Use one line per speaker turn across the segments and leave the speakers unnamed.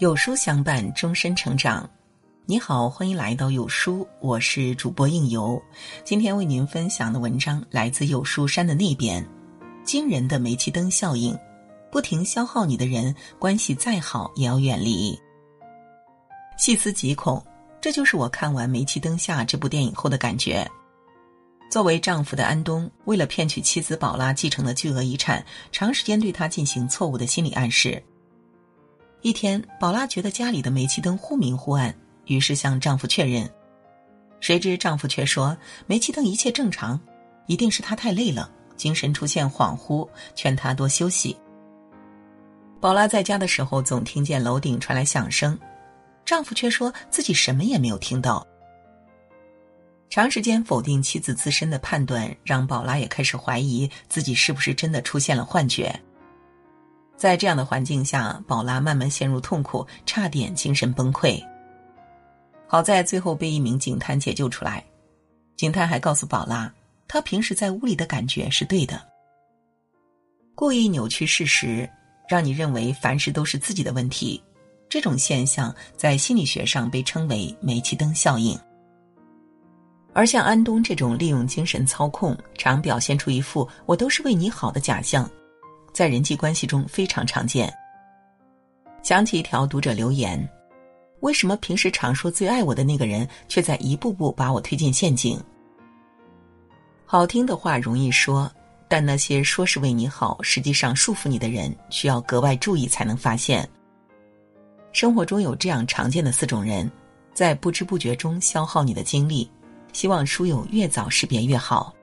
有书相伴，终身成长。你好，欢迎来到有书，我是主播应由。今天为您分享的文章来自有书山的那边。惊人的煤气灯效应，不停消耗你的人，关系再好也要远离。细思极恐，这就是我看完《煤气灯下》这部电影后的感觉。作为丈夫的安东，为了骗取妻子宝拉继承的巨额遗产，长时间对她进行错误的心理暗示。一天，宝拉觉得家里的煤气灯忽明忽暗，于是向丈夫确认。谁知丈夫却说煤气灯一切正常，一定是她太累了，精神出现恍惚，劝她多休息。宝拉在家的时候总听见楼顶传来响声，丈夫却说自己什么也没有听到。长时间否定妻子自身的判断，让宝拉也开始怀疑自己是不是真的出现了幻觉。在这样的环境下，宝拉慢慢陷入痛苦，差点精神崩溃。好在最后被一名警探解救出来。警探还告诉宝拉，他平时在屋里的感觉是对的。故意扭曲事实，让你认为凡事都是自己的问题，这种现象在心理学上被称为“煤气灯效应”。而像安东这种利用精神操控，常表现出一副“我都是为你好”的假象。在人际关系中非常常见。想起一条读者留言：“为什么平时常说最爱我的那个人，却在一步步把我推进陷阱？”好听的话容易说，但那些说是为你好，实际上束缚你的人，需要格外注意才能发现。生活中有这样常见的四种人，在不知不觉中消耗你的精力，希望书友越早识别越好。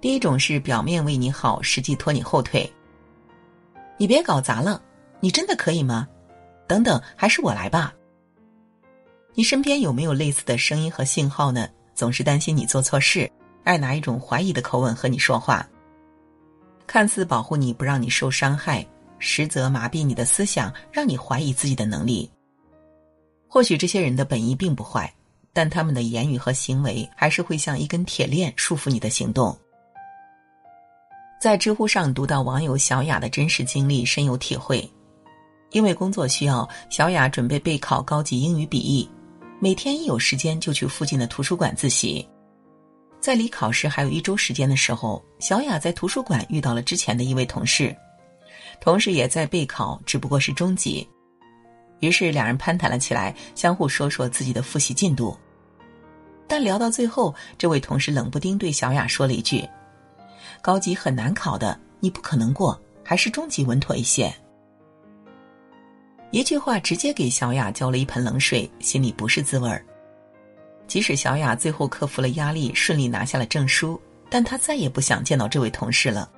第一种是表面为你好，实际拖你后腿。你别搞砸了，你真的可以吗？等等，还是我来吧。你身边有没有类似的声音和信号呢？总是担心你做错事，爱拿一种怀疑的口吻和你说话，看似保护你不让你受伤害，实则麻痹你的思想，让你怀疑自己的能力。或许这些人的本意并不坏，但他们的言语和行为还是会像一根铁链束缚你的行动。在知乎上读到网友小雅的真实经历，深有体会。因为工作需要，小雅准备备考高级英语笔译，每天一有时间就去附近的图书馆自习。在离考试还有一周时间的时候，小雅在图书馆遇到了之前的一位同事，同事也在备考，只不过是中级。于是两人攀谈了起来，相互说说自己的复习进度。但聊到最后，这位同事冷不丁对小雅说了一句。高级很难考的，你不可能过，还是中级稳妥一些。一句话直接给小雅浇了一盆冷水，心里不是滋味儿。即使小雅最后克服了压力，顺利拿下了证书，但她再也不想见到这位同事了。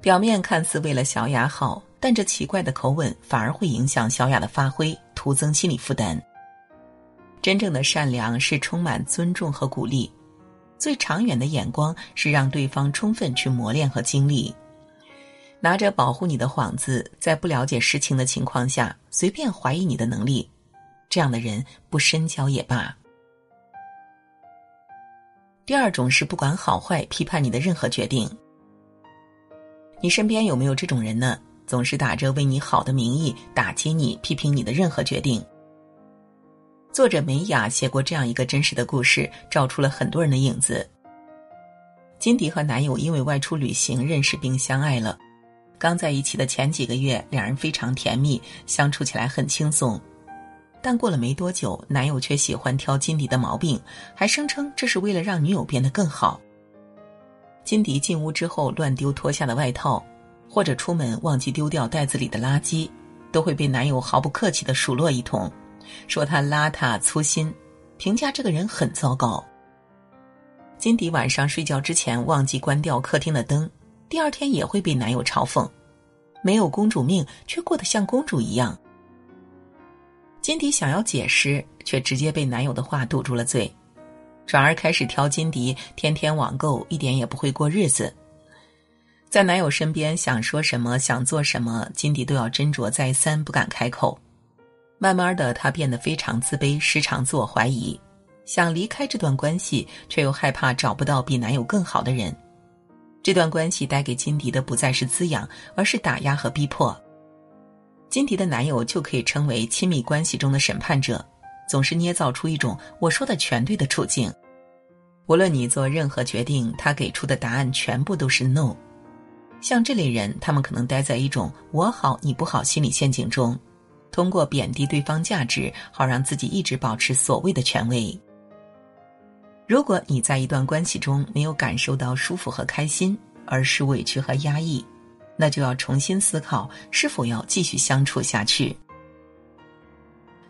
表面看似为了小雅好，但这奇怪的口吻反而会影响小雅的发挥，徒增心理负担。真正的善良是充满尊重和鼓励。最长远的眼光是让对方充分去磨练和经历，拿着保护你的幌子，在不了解实情的情况下随便怀疑你的能力，这样的人不深交也罢。第二种是不管好坏，批判你的任何决定。你身边有没有这种人呢？总是打着为你好的名义打击你，批评你的任何决定。作者梅雅写过这样一个真实的故事，照出了很多人的影子。金迪和男友因为外出旅行认识并相爱了，刚在一起的前几个月，两人非常甜蜜，相处起来很轻松。但过了没多久，男友却喜欢挑金迪的毛病，还声称这是为了让女友变得更好。金迪进屋之后乱丢脱下的外套，或者出门忘记丢掉袋子里的垃圾，都会被男友毫不客气的数落一通。说他邋遢粗心，评价这个人很糟糕。金迪晚上睡觉之前忘记关掉客厅的灯，第二天也会被男友嘲讽，没有公主命却过得像公主一样。金迪想要解释，却直接被男友的话堵住了嘴，转而开始挑金迪天天网购，一点也不会过日子。在男友身边想说什么想做什么，金迪都要斟酌再三，不敢开口。慢慢的，他变得非常自卑，时常自我怀疑，想离开这段关系，却又害怕找不到比男友更好的人。这段关系带给金迪的不再是滋养，而是打压和逼迫。金迪的男友就可以称为亲密关系中的审判者，总是捏造出一种“我说的全对”的处境。无论你做任何决定，他给出的答案全部都是 “no”。像这类人，他们可能待在一种“我好你不好”心理陷阱中，通过贬低对方价值，好让自己一直保持所谓的权威。如果你在一段关系中没有感受到舒服和开心，而是委屈和压抑，那就要重新思考是否要继续相处下去。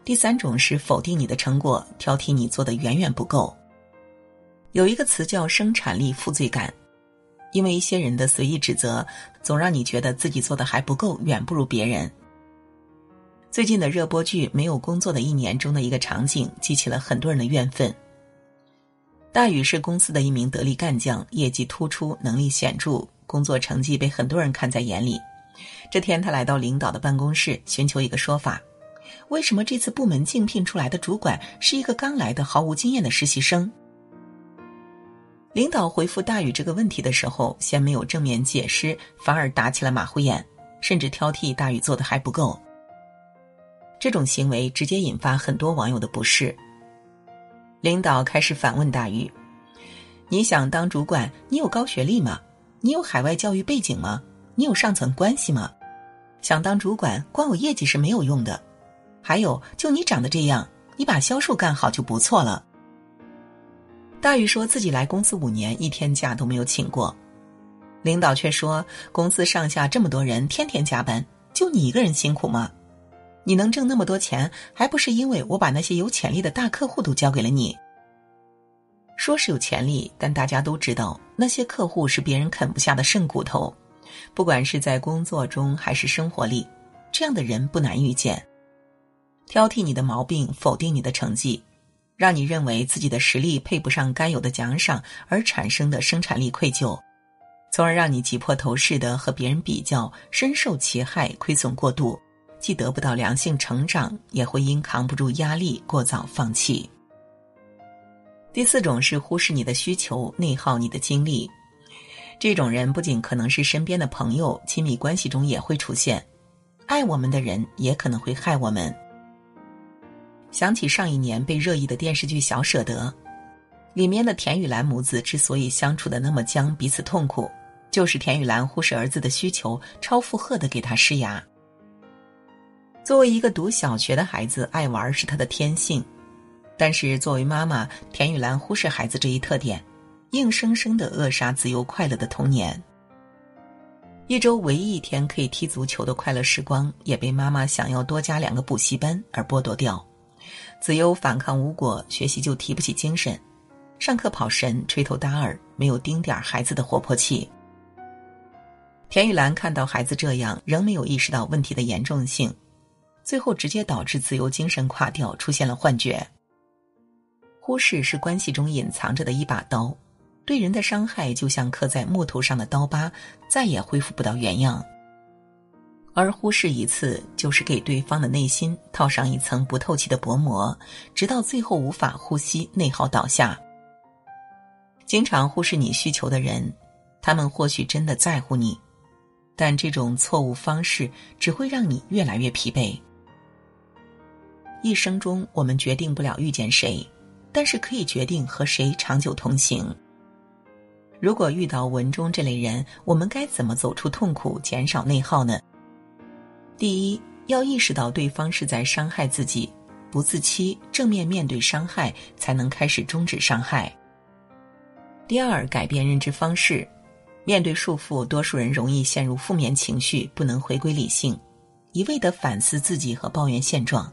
第三种是否定你的成果，挑剔你做的远远不够。有一个词叫生产力负罪感，因为一些人的随意指责，总让你觉得自己做的还不够，远不如别人。最近的热播剧《没有工作的一年》中的一个场景，激起了很多人的怨愤。大宇是公司的一名得力干将，业绩突出，能力显著，工作成绩被很多人看在眼里。这天，他来到领导的办公室，寻求一个说法：为什么这次部门竞聘出来的主管是一个刚来的、毫无经验的实习生？领导回复大宇这个问题的时候，先没有正面解释，反而打起了马虎眼，甚至挑剔大宇做的还不够。这种行为直接引发很多网友的不适。领导开始反问大宇：“你想当主管，你有高学历吗？你有海外教育背景吗？你有上层关系吗？想当主管，光有业绩是没有用的。还有，就你长得这样，你把销售干好就不错了。”大宇说自己来公司五年，一天假都没有请过。领导却说，公司上下这么多人，天天加班，就你一个人辛苦吗？你能挣那么多钱，还不是因为我把那些有潜力的大客户都交给了你？说是有潜力，但大家都知道，那些客户是别人啃不下的剩骨头。不管是在工作中还是生活里，这样的人不难遇见。挑剔你的毛病，否定你的成绩。让你认为自己的实力配不上该有的奖赏，而产生的生产力愧疚，从而让你挤破头似的和别人比较，深受其害，亏损过度，既得不到良性成长，也会因扛不住压力过早放弃。第四种是忽视你的需求，内耗你的精力，这种人不仅可能是身边的朋友，亲密关系中也会出现，爱我们的人也可能会害我们。想起上一年被热议的电视剧《小舍得》，里面的田雨岚母子之所以相处的那么僵，彼此痛苦，就是田雨岚忽视儿子的需求，超负荷的给他施压。作为一个读小学的孩子，爱玩是他的天性，但是作为妈妈，田雨岚忽视孩子这一特点，硬生生的扼杀自由快乐的童年。一周唯一一天可以踢足球的快乐时光，也被妈妈想要多加两个补习班而剥夺掉。子悠反抗无果，学习就提不起精神，上课跑神、吹头耷耳，没有丁点儿孩子的活泼气。田雨岚看到孩子这样，仍没有意识到问题的严重性，最后直接导致自由精神垮掉，出现了幻觉。忽视是关系中隐藏着的一把刀，对人的伤害就像刻在木头上的刀疤，再也恢复不到原样。而忽视一次，就是给对方的内心套上一层不透气的薄膜，直到最后无法呼吸，内耗倒下。经常忽视你需求的人，他们或许真的在乎你，但这种错误方式只会让你越来越疲惫。一生中，我们决定不了遇见谁，但是可以决定和谁长久同行。如果遇到文中这类人，我们该怎么走出痛苦，减少内耗呢？第一，要意识到对方是在伤害自己，不自欺，正面面对伤害，才能开始终止伤害。第二，改变认知方式，面对束缚，多数人容易陷入负面情绪，不能回归理性，一味的反思自己和抱怨现状。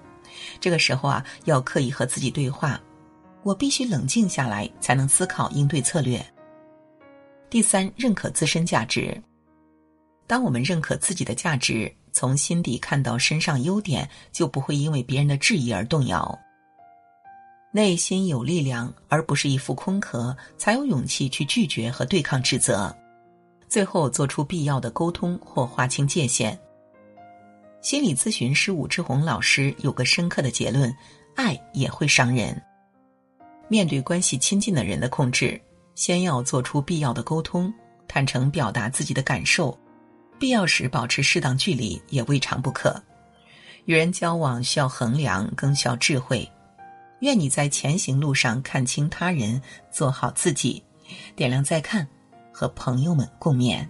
这个时候啊，要刻意和自己对话，我必须冷静下来，才能思考应对策略。第三，认可自身价值，当我们认可自己的价值。从心底看到身上优点，就不会因为别人的质疑而动摇。内心有力量，而不是一副空壳，才有勇气去拒绝和对抗指责，最后做出必要的沟通或划清界限。心理咨询师武志红老师有个深刻的结论：爱也会伤人。面对关系亲近的人的控制，先要做出必要的沟通，坦诚表达自己的感受。必要时保持适当距离也未尝不可。与人交往需要衡量，更需要智慧。愿你在前行路上看清他人，做好自己。点亮再看，和朋友们共勉。